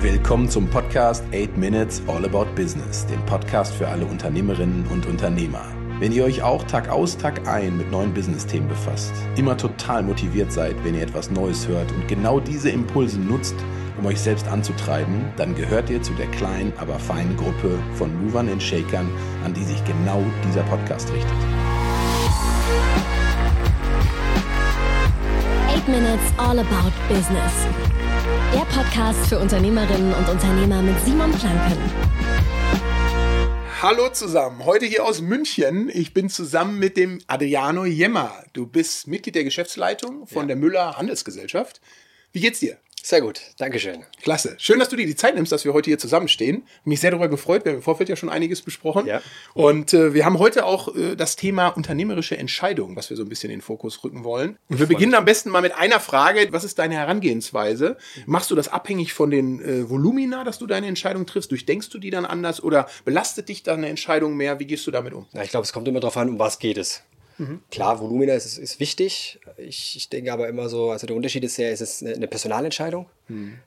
Willkommen zum Podcast 8 Minutes All About Business, dem Podcast für alle Unternehmerinnen und Unternehmer. Wenn ihr euch auch Tag aus, Tag ein mit neuen Business-Themen befasst, immer total motiviert seid, wenn ihr etwas Neues hört und genau diese Impulse nutzt, um euch selbst anzutreiben, dann gehört ihr zu der kleinen, aber feinen Gruppe von Movern und Shakern, an die sich genau dieser Podcast richtet. 8 Minutes All About Business. Der Podcast für Unternehmerinnen und Unternehmer mit Simon Planken. Hallo zusammen, heute hier aus München. Ich bin zusammen mit dem Adriano Jemmer. Du bist Mitglied der Geschäftsleitung von der Müller Handelsgesellschaft. Wie geht's dir? Sehr gut, Dankeschön. Klasse. Schön, dass du dir die Zeit nimmst, dass wir heute hier zusammenstehen. Mich sehr darüber gefreut. Wir haben im Vorfeld ja schon einiges besprochen. Ja. Und äh, wir haben heute auch äh, das Thema unternehmerische Entscheidungen, was wir so ein bisschen in den Fokus rücken wollen. Und wir beginnen am besten mal mit einer Frage. Was ist deine Herangehensweise? Machst du das abhängig von den äh, Volumina, dass du deine Entscheidung triffst? Durchdenkst du die dann anders oder belastet dich deine Entscheidung mehr? Wie gehst du damit um? Ja, ich glaube, es kommt immer darauf an, um was geht es. Klar, Volumina ist, ist wichtig. Ich, ich denke aber immer so, also der Unterschied ist ja, ist es eine, eine Personalentscheidung.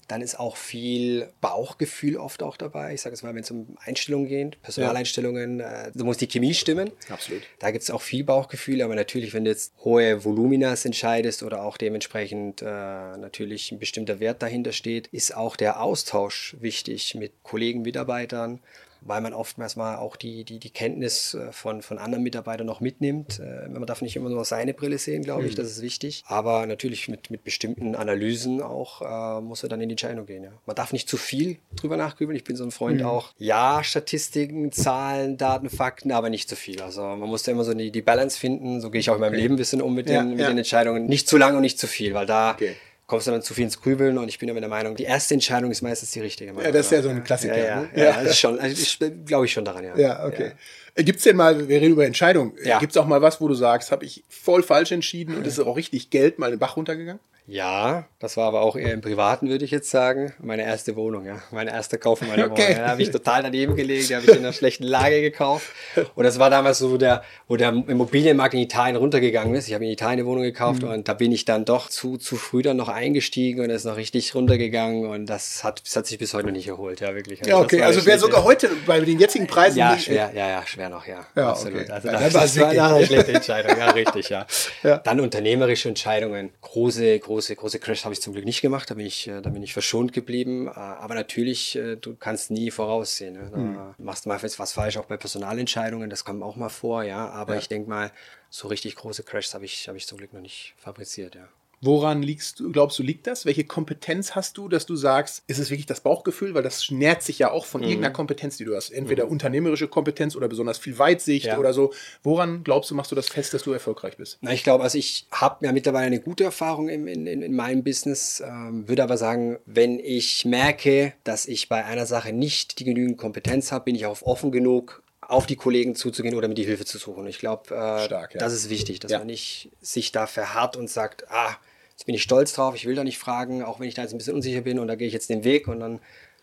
Dann ist auch viel Bauchgefühl oft auch dabei. Ich sage es mal, wenn es um Einstellungen geht, Personaleinstellungen, äh, da muss die Chemie stimmen. Absolut. Da gibt es auch viel Bauchgefühl, aber natürlich, wenn du jetzt hohe Voluminas entscheidest oder auch dementsprechend äh, natürlich ein bestimmter Wert dahinter steht, ist auch der Austausch wichtig mit Kollegen, Mitarbeitern, weil man oftmals mal auch die, die, die Kenntnis äh, von, von anderen Mitarbeitern noch mitnimmt. Äh, Man darf nicht immer nur seine Brille sehen, glaube ich, das ist wichtig. Aber natürlich mit, mit bestimmten Analysen auch äh, muss er dann in die Entscheidung gehen. Ja. Man darf nicht zu viel drüber nachgrübeln. Ich bin so ein Freund auch, ja, Statistiken, Zahlen, Daten, Fakten, aber nicht zu viel. Also man muss da immer so die, die Balance finden. So gehe ich auch in meinem Leben ein bisschen um mit, Ja, den, mit ja. den Entscheidungen. Nicht zu lang und nicht zu viel, weil da Okay. Kommst du dann zu viel ins Grübeln und ich bin immer der Meinung, die erste Entscheidung ist meistens die richtige. Ja, das ist ja so ein Klassiker. Ja, ja, ne? ja, das ist schon, also ich glaube ich schon daran, ja. Ja, okay. Gibt es denn mal, wir reden über Entscheidungen, Ja. gibt es auch mal was, wo du sagst, habe ich voll falsch entschieden und es ist auch richtig Geld mal den Bach runtergegangen? Ja, das war aber auch eher im Privaten, würde ich jetzt sagen. Meine erste Wohnung, ja. Mein erster Kauf in meiner Okay. Wohnung. Ja, da habe ich total daneben gelegen, die habe ich in einer schlechten Lage gekauft. Und das war damals so, wo der, wo der Immobilienmarkt in Italien runtergegangen ist. Ich habe in Italien eine Wohnung gekauft Mhm. und da bin ich dann doch zu, zu früh dann noch eingestiegen und ist noch richtig runtergegangen und das hat, das hat sich bis heute noch nicht erholt, ja, wirklich. Ja, das okay. Also wäre sogar heute bei den jetzigen Preisen ja, schwer, ja, ja, schwer noch, ja. Ja, Absolut. okay. Also Ja, das, das es war eine schlechte Entscheidung, ja, richtig, ja. Ja. Dann unternehmerische Entscheidungen. Große, große, große Crash habe ich zum Glück nicht gemacht, da bin ich, äh, da bin ich verschont geblieben. Äh, Aber natürlich, äh, du kannst nie voraussehen. Ne? Da Hm. machst du mal was falsch, auch bei Personalentscheidungen, das kommt auch mal vor, ja. Aber ich denke mal, so richtig große Crashs habe ich, habe ich zum Glück noch nicht fabriziert, ja. Woran liegst du, glaubst du, liegt das? Welche Kompetenz hast du, dass du sagst, ist es wirklich das Bauchgefühl? Weil das nährt sich ja auch Mhm. von irgendeiner Kompetenz, die du hast. Entweder unternehmerische Kompetenz oder besonders viel Weitsicht Ja. oder so. Woran glaubst du, machst du das fest, dass du erfolgreich bist? Na, ich glaube, also ich habe ja mittlerweile eine gute Erfahrung in, in, in meinem Business, ähm, würde aber sagen, wenn ich merke, dass ich bei einer Sache nicht die genügend Kompetenz habe, bin ich auch offen genug, auf die Kollegen zuzugehen oder mir die Hilfe zu suchen. Ich glaube, äh, ja. das ist wichtig, dass Ja. man nicht sich da verharrt und sagt, ah, jetzt bin ich stolz drauf, ich will da nicht fragen, auch wenn ich da jetzt ein bisschen unsicher bin und da gehe ich jetzt den Weg und dann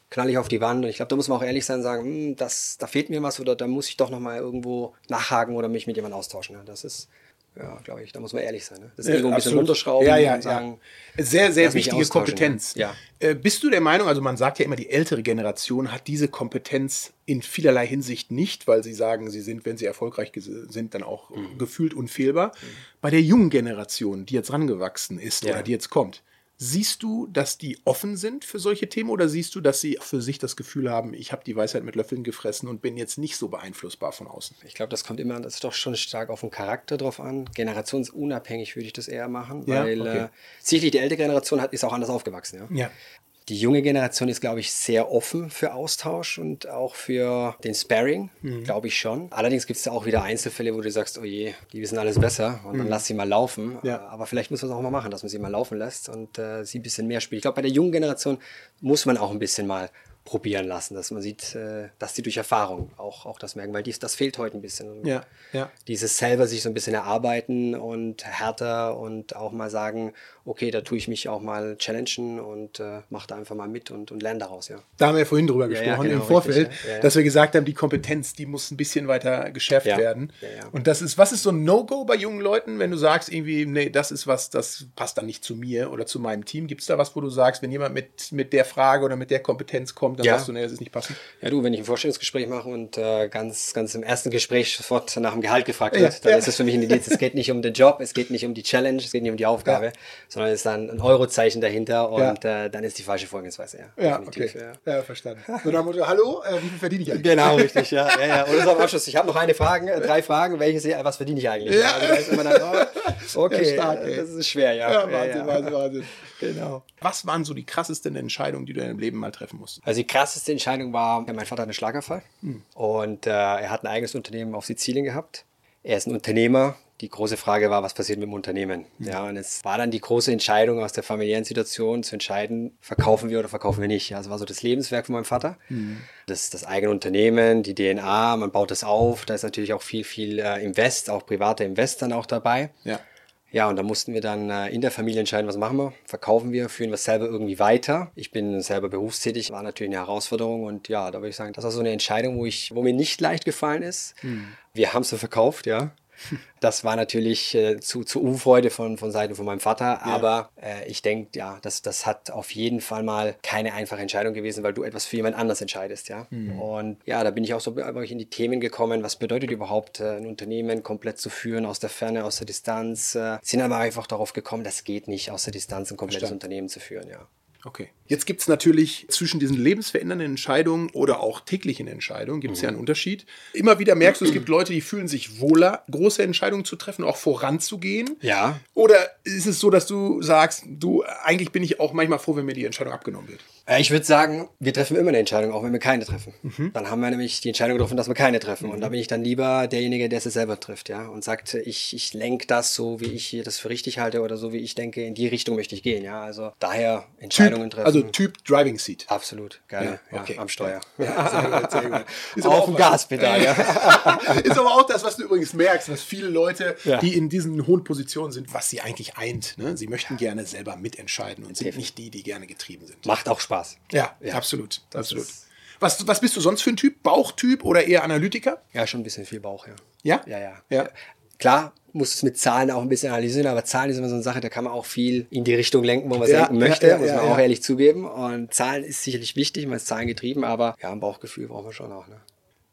knall ich auf die Wand. Und ich glaube, da muss man auch ehrlich sein und sagen, hm, das, da fehlt mir was oder da muss ich doch nochmal irgendwo nachhaken oder mich mit jemandem austauschen. Das ist, ja, glaube ich, da muss man ehrlich sein. Ne? Das Äh, Ego ein bisschen absolut. runterschrauben ja, ja, und sagen, ja. Sehr, sehr wichtige austauschen, Kompetenz. Ja. Äh, bist du der Meinung, also man sagt ja immer, die ältere Generation hat diese Kompetenz in vielerlei Hinsicht nicht, weil sie sagen, sie sind, wenn sie erfolgreich sind, dann auch Mhm. gefühlt unfehlbar. Bei der jungen Generation, die jetzt rangewachsen ist Ja. oder die jetzt kommt, siehst du, dass die offen sind für solche Themen oder siehst du, dass sie für sich das Gefühl haben, ich habe die Weisheit mit Löffeln gefressen und bin jetzt nicht so beeinflussbar von außen? Ich glaube, das kommt immer, das ist doch schon stark auf den Charakter drauf an. Generationsunabhängig würde ich das eher machen, Ja, weil okay. äh, sicherlich die ältere Generation hat, ist auch anders aufgewachsen. Ja? Ja. Die junge Generation ist, glaube ich, sehr offen für Austausch und auch für den Sparring, Mhm. glaube ich schon. Allerdings gibt es da auch wieder Einzelfälle, wo du sagst, oh je, die wissen alles besser und dann lass sie mal laufen. Mhm. Ja. Aber vielleicht muss man es auch mal machen, dass man sie mal laufen lässt und äh, sie ein bisschen mehr spielt. Ich glaube, bei der jungen Generation muss man auch ein bisschen mal probieren lassen, dass man sieht, äh, dass die durch Erfahrung auch, auch das merken, weil dies, das fehlt heute ein bisschen. Ja, ja. Dieses selber sich so ein bisschen erarbeiten und härter und auch mal sagen, okay, da tue ich mich auch mal challengen und äh, mache da einfach mal mit und, und lerne daraus, ja. Da haben wir ja vorhin drüber gesprochen ja, genau, im Vorfeld, richtig, dass wir gesagt haben, die Kompetenz, die muss ein bisschen weiter geschärft werden. Und das ist, was ist so ein No-Go bei jungen Leuten, wenn du sagst, irgendwie, nee, das ist was, das passt dann nicht zu mir oder zu meinem Team? Gibt es da was, wo du sagst, wenn jemand mit, mit der Frage oder mit der Kompetenz kommt, dann Ja. sagst du, nee, das ist nicht passend? Ja, du, wenn ich ein Vorstellungsgespräch mache und äh, ganz, ganz im ersten Gespräch sofort nach dem Gehalt gefragt Ja, wird, dann ja. ist es für mich ein Indiz. Es geht nicht um den Job, es geht nicht um die Challenge, es geht nicht um die Aufgabe, Ja. sondern es ist dann ein Eurozeichen dahinter und Ja. äh, dann ist die falsche Vorgehensweise. Ja, Ja, okay. ja. Ja, verstanden. So dem Motto, hallo, äh, wie viel verdiene ich eigentlich? Genau, richtig, ja. ja, ja. Oder so am Abschluss, ich habe noch eine Frage, äh, drei Fragen, welche sie, was verdiene ich eigentlich? Ja. Also da ist immer dann, oh, okay, Ja, stark, äh, das ist schwer, ja. Ja, Ja, Wahnsinn, ja. Wahnsinn, Wahnsinn. Genau. Was waren so die krassesten Entscheidungen, die du in deinem Leben mal treffen musstest? Also die krasseste Entscheidung war, mein Vater hat einen Schlaganfall und äh, er hat ein eigenes Unternehmen auf Sizilien gehabt. Er ist ein Unternehmer. Die große Frage war, was passiert mit dem Unternehmen? Ja, und es war dann die große Entscheidung aus der familiären Situation zu entscheiden, verkaufen wir oder verkaufen wir nicht. Ja, es war so das Lebenswerk von meinem Vater. Das, das eigene Unternehmen, die DNA, man baut das auf. Da ist natürlich auch viel, viel äh, Invest, auch private Invest dann auch dabei. Ja. Ja, und da mussten wir dann äh, in der Familie entscheiden, was machen wir? Verkaufen wir, führen wir es selber irgendwie weiter? Ich bin selber berufstätig, war natürlich eine Herausforderung und ja, da würde ich sagen, das war so eine Entscheidung, wo ich, wo mir nicht leicht gefallen ist. Wir haben es so verkauft, ja. Das war natürlich äh, zu, zu Unfreude von, von Seiten von meinem Vater, aber äh, ich denke, ja, das, das hat auf jeden Fall mal keine einfache Entscheidung gewesen, weil du etwas für jemand anders entscheidest, ja. Und ja, da bin ich auch so in die Themen gekommen, was bedeutet überhaupt, äh, ein Unternehmen komplett zu führen, aus der Ferne, aus der Distanz. Äh, sind aber einfach darauf gekommen, das geht nicht, aus der Distanz ein komplettes Verstanden. Unternehmen zu führen, ja. Okay. Jetzt gibt es natürlich zwischen diesen lebensverändernden Entscheidungen oder auch täglichen Entscheidungen gibt es ja einen Unterschied. Immer wieder merkst du, es gibt Leute, die fühlen sich wohler, große Entscheidungen zu treffen, auch voranzugehen. Ja, Oder ist es so, dass du sagst, du, eigentlich bin ich auch manchmal froh, wenn mir die Entscheidung abgenommen wird? Ich würde sagen, wir treffen immer eine Entscheidung, auch wenn wir keine treffen. Dann haben wir nämlich die Entscheidung getroffen, dass wir keine treffen. Und da bin ich dann lieber derjenige, der es selber trifft, ja. Und sagt, ich, ich lenke das so, wie ich das für richtig halte oder so, wie ich denke, in die Richtung möchte ich gehen, ja. Also daher Entscheidungen treffen. also Typ Driving Seat. Absolut, gerne. Ja, okay. am Steuer. Ja, sehr gut, sehr gut. Ist aber Auf auch dem was- Gaspedal, ja. Ist aber auch das, was du übrigens merkst, dass viele Leute, die in diesen hohen Positionen sind, was sie eigentlich eint. Ne? Sie möchten gerne selber mitentscheiden und sind nicht die, die gerne getrieben sind. Macht auch Spaß. Ja, absolut. absolut. ist- Was, was bist du sonst für ein Typ? Bauchtyp oder eher Analytiker? Ja, schon ein bisschen viel Bauch, ja. Ja? Ja, ja. Ja. Klar, muss es mit Zahlen auch ein bisschen analysieren, aber Zahlen ist immer so eine Sache, da kann man auch viel in die Richtung lenken, wo man es Ja, lenken möchte, ja, muss ja, man ja. auch ehrlich zugeben. Und Zahlen ist sicherlich wichtig, man ist zahlengetrieben, aber ja, ein Bauchgefühl brauchen wir schon auch. Ne?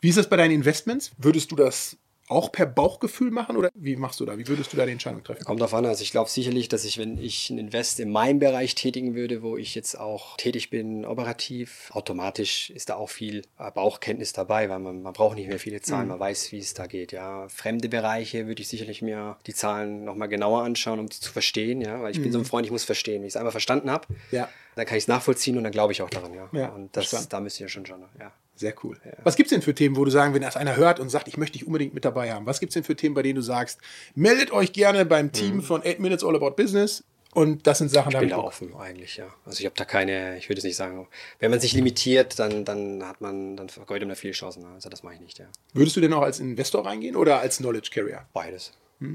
Wie ist das bei deinen Investments? Würdest du das auch per Bauchgefühl machen oder wie machst du da? Wie würdest du da die Entscheidung treffen? Kommt drauf an. Also ich glaube sicherlich, dass ich, wenn ich ein Invest in meinem Bereich tätigen würde, wo ich jetzt auch tätig bin, operativ, automatisch ist da auch viel äh, Bauchkenntnis dabei, weil man, man braucht nicht mehr viele Zahlen, man weiß, wie es da geht. Ja, fremde Bereiche würde ich sicherlich mir die Zahlen nochmal genauer anschauen, um die zu verstehen, ja, weil ich bin so ein Freund, ich muss verstehen. Wenn ich es einmal verstanden habe, Ja. dann kann ich es nachvollziehen und dann glaube ich auch daran, ja. Ja, und das, verstanden. da müsst ihr schon schon, ja. Sehr cool. Was gibt es denn für Themen, wo du sagen, wenn das einer hört und sagt, ich möchte dich unbedingt mit dabei haben? Was gibt es denn für Themen, bei denen du sagst, meldet euch gerne beim Team von 8 Minutes All About Business und das sind Sachen, Mhm. Ich bin da offen eigentlich, ja. Also ich habe da keine, ich würde es nicht sagen, wenn man sich limitiert, dann, dann hat man, dann vergeudet man viele Chancen. Also das mache ich nicht, ja. Würdest du denn auch als Investor reingehen oder als Knowledge Carrier? Beides. Ja,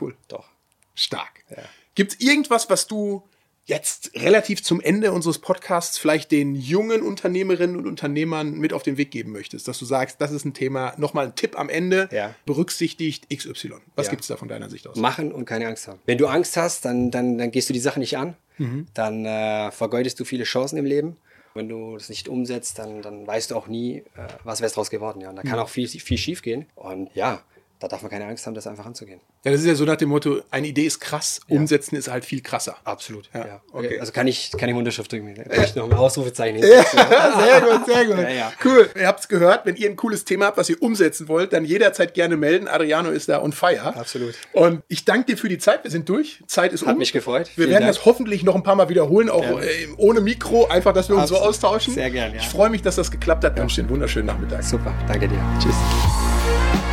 Cool. Doch. Stark. Ja. Gibt es irgendwas, was du jetzt relativ zum Ende unseres Podcasts vielleicht den jungen Unternehmerinnen und Unternehmern mit auf den Weg geben möchtest? Dass du sagst, das ist ein Thema, nochmal ein Tipp am Ende, Ja. berücksichtigt XY. Was Ja. gibt es da von deiner Sicht aus? Machen und keine Angst haben. Wenn du Angst hast, dann, dann, dann gehst du die Sache nicht an. Mhm. Dann äh, vergeudest du viele Chancen im Leben. Wenn du das nicht umsetzt, dann, dann weißt du auch nie, äh, was wäre draus geworden. Ja. Und da Mhm. kann auch viel, viel schief gehen. Und ja, da darf man keine Angst haben, das einfach anzugehen. Ja, das ist ja so nach dem Motto, eine Idee ist krass, umsetzen ist halt viel krasser. Absolut. Ja, Ja, okay. Also kann ich, kann ich Unterschrift drücken. Kann ich noch ein Ausrufezeichen Ja, sehr gut, sehr gut. Ja, ja. Cool. Ihr habt es gehört, wenn ihr ein cooles Thema habt, was ihr umsetzen wollt, dann jederzeit gerne melden. Adriano ist da on fire. Absolut. Und ich danke dir für die Zeit. Wir sind durch. Zeit ist Hat um. mich gefreut. Wir Vielen werden Dank. das hoffentlich noch ein paar Mal wiederholen, auch Ja. äh, ohne Mikro, einfach, dass wir uns so austauschen. Sehr gern, ja. Ich freue mich, dass das geklappt hat. Wünsche dir einen wunderschönen Nachmittag. Super, danke dir. Tschüss.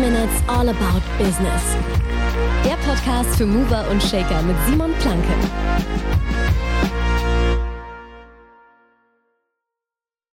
8 Minutes All About Business. Der Podcast für Mover und Shaker mit Simon Planke.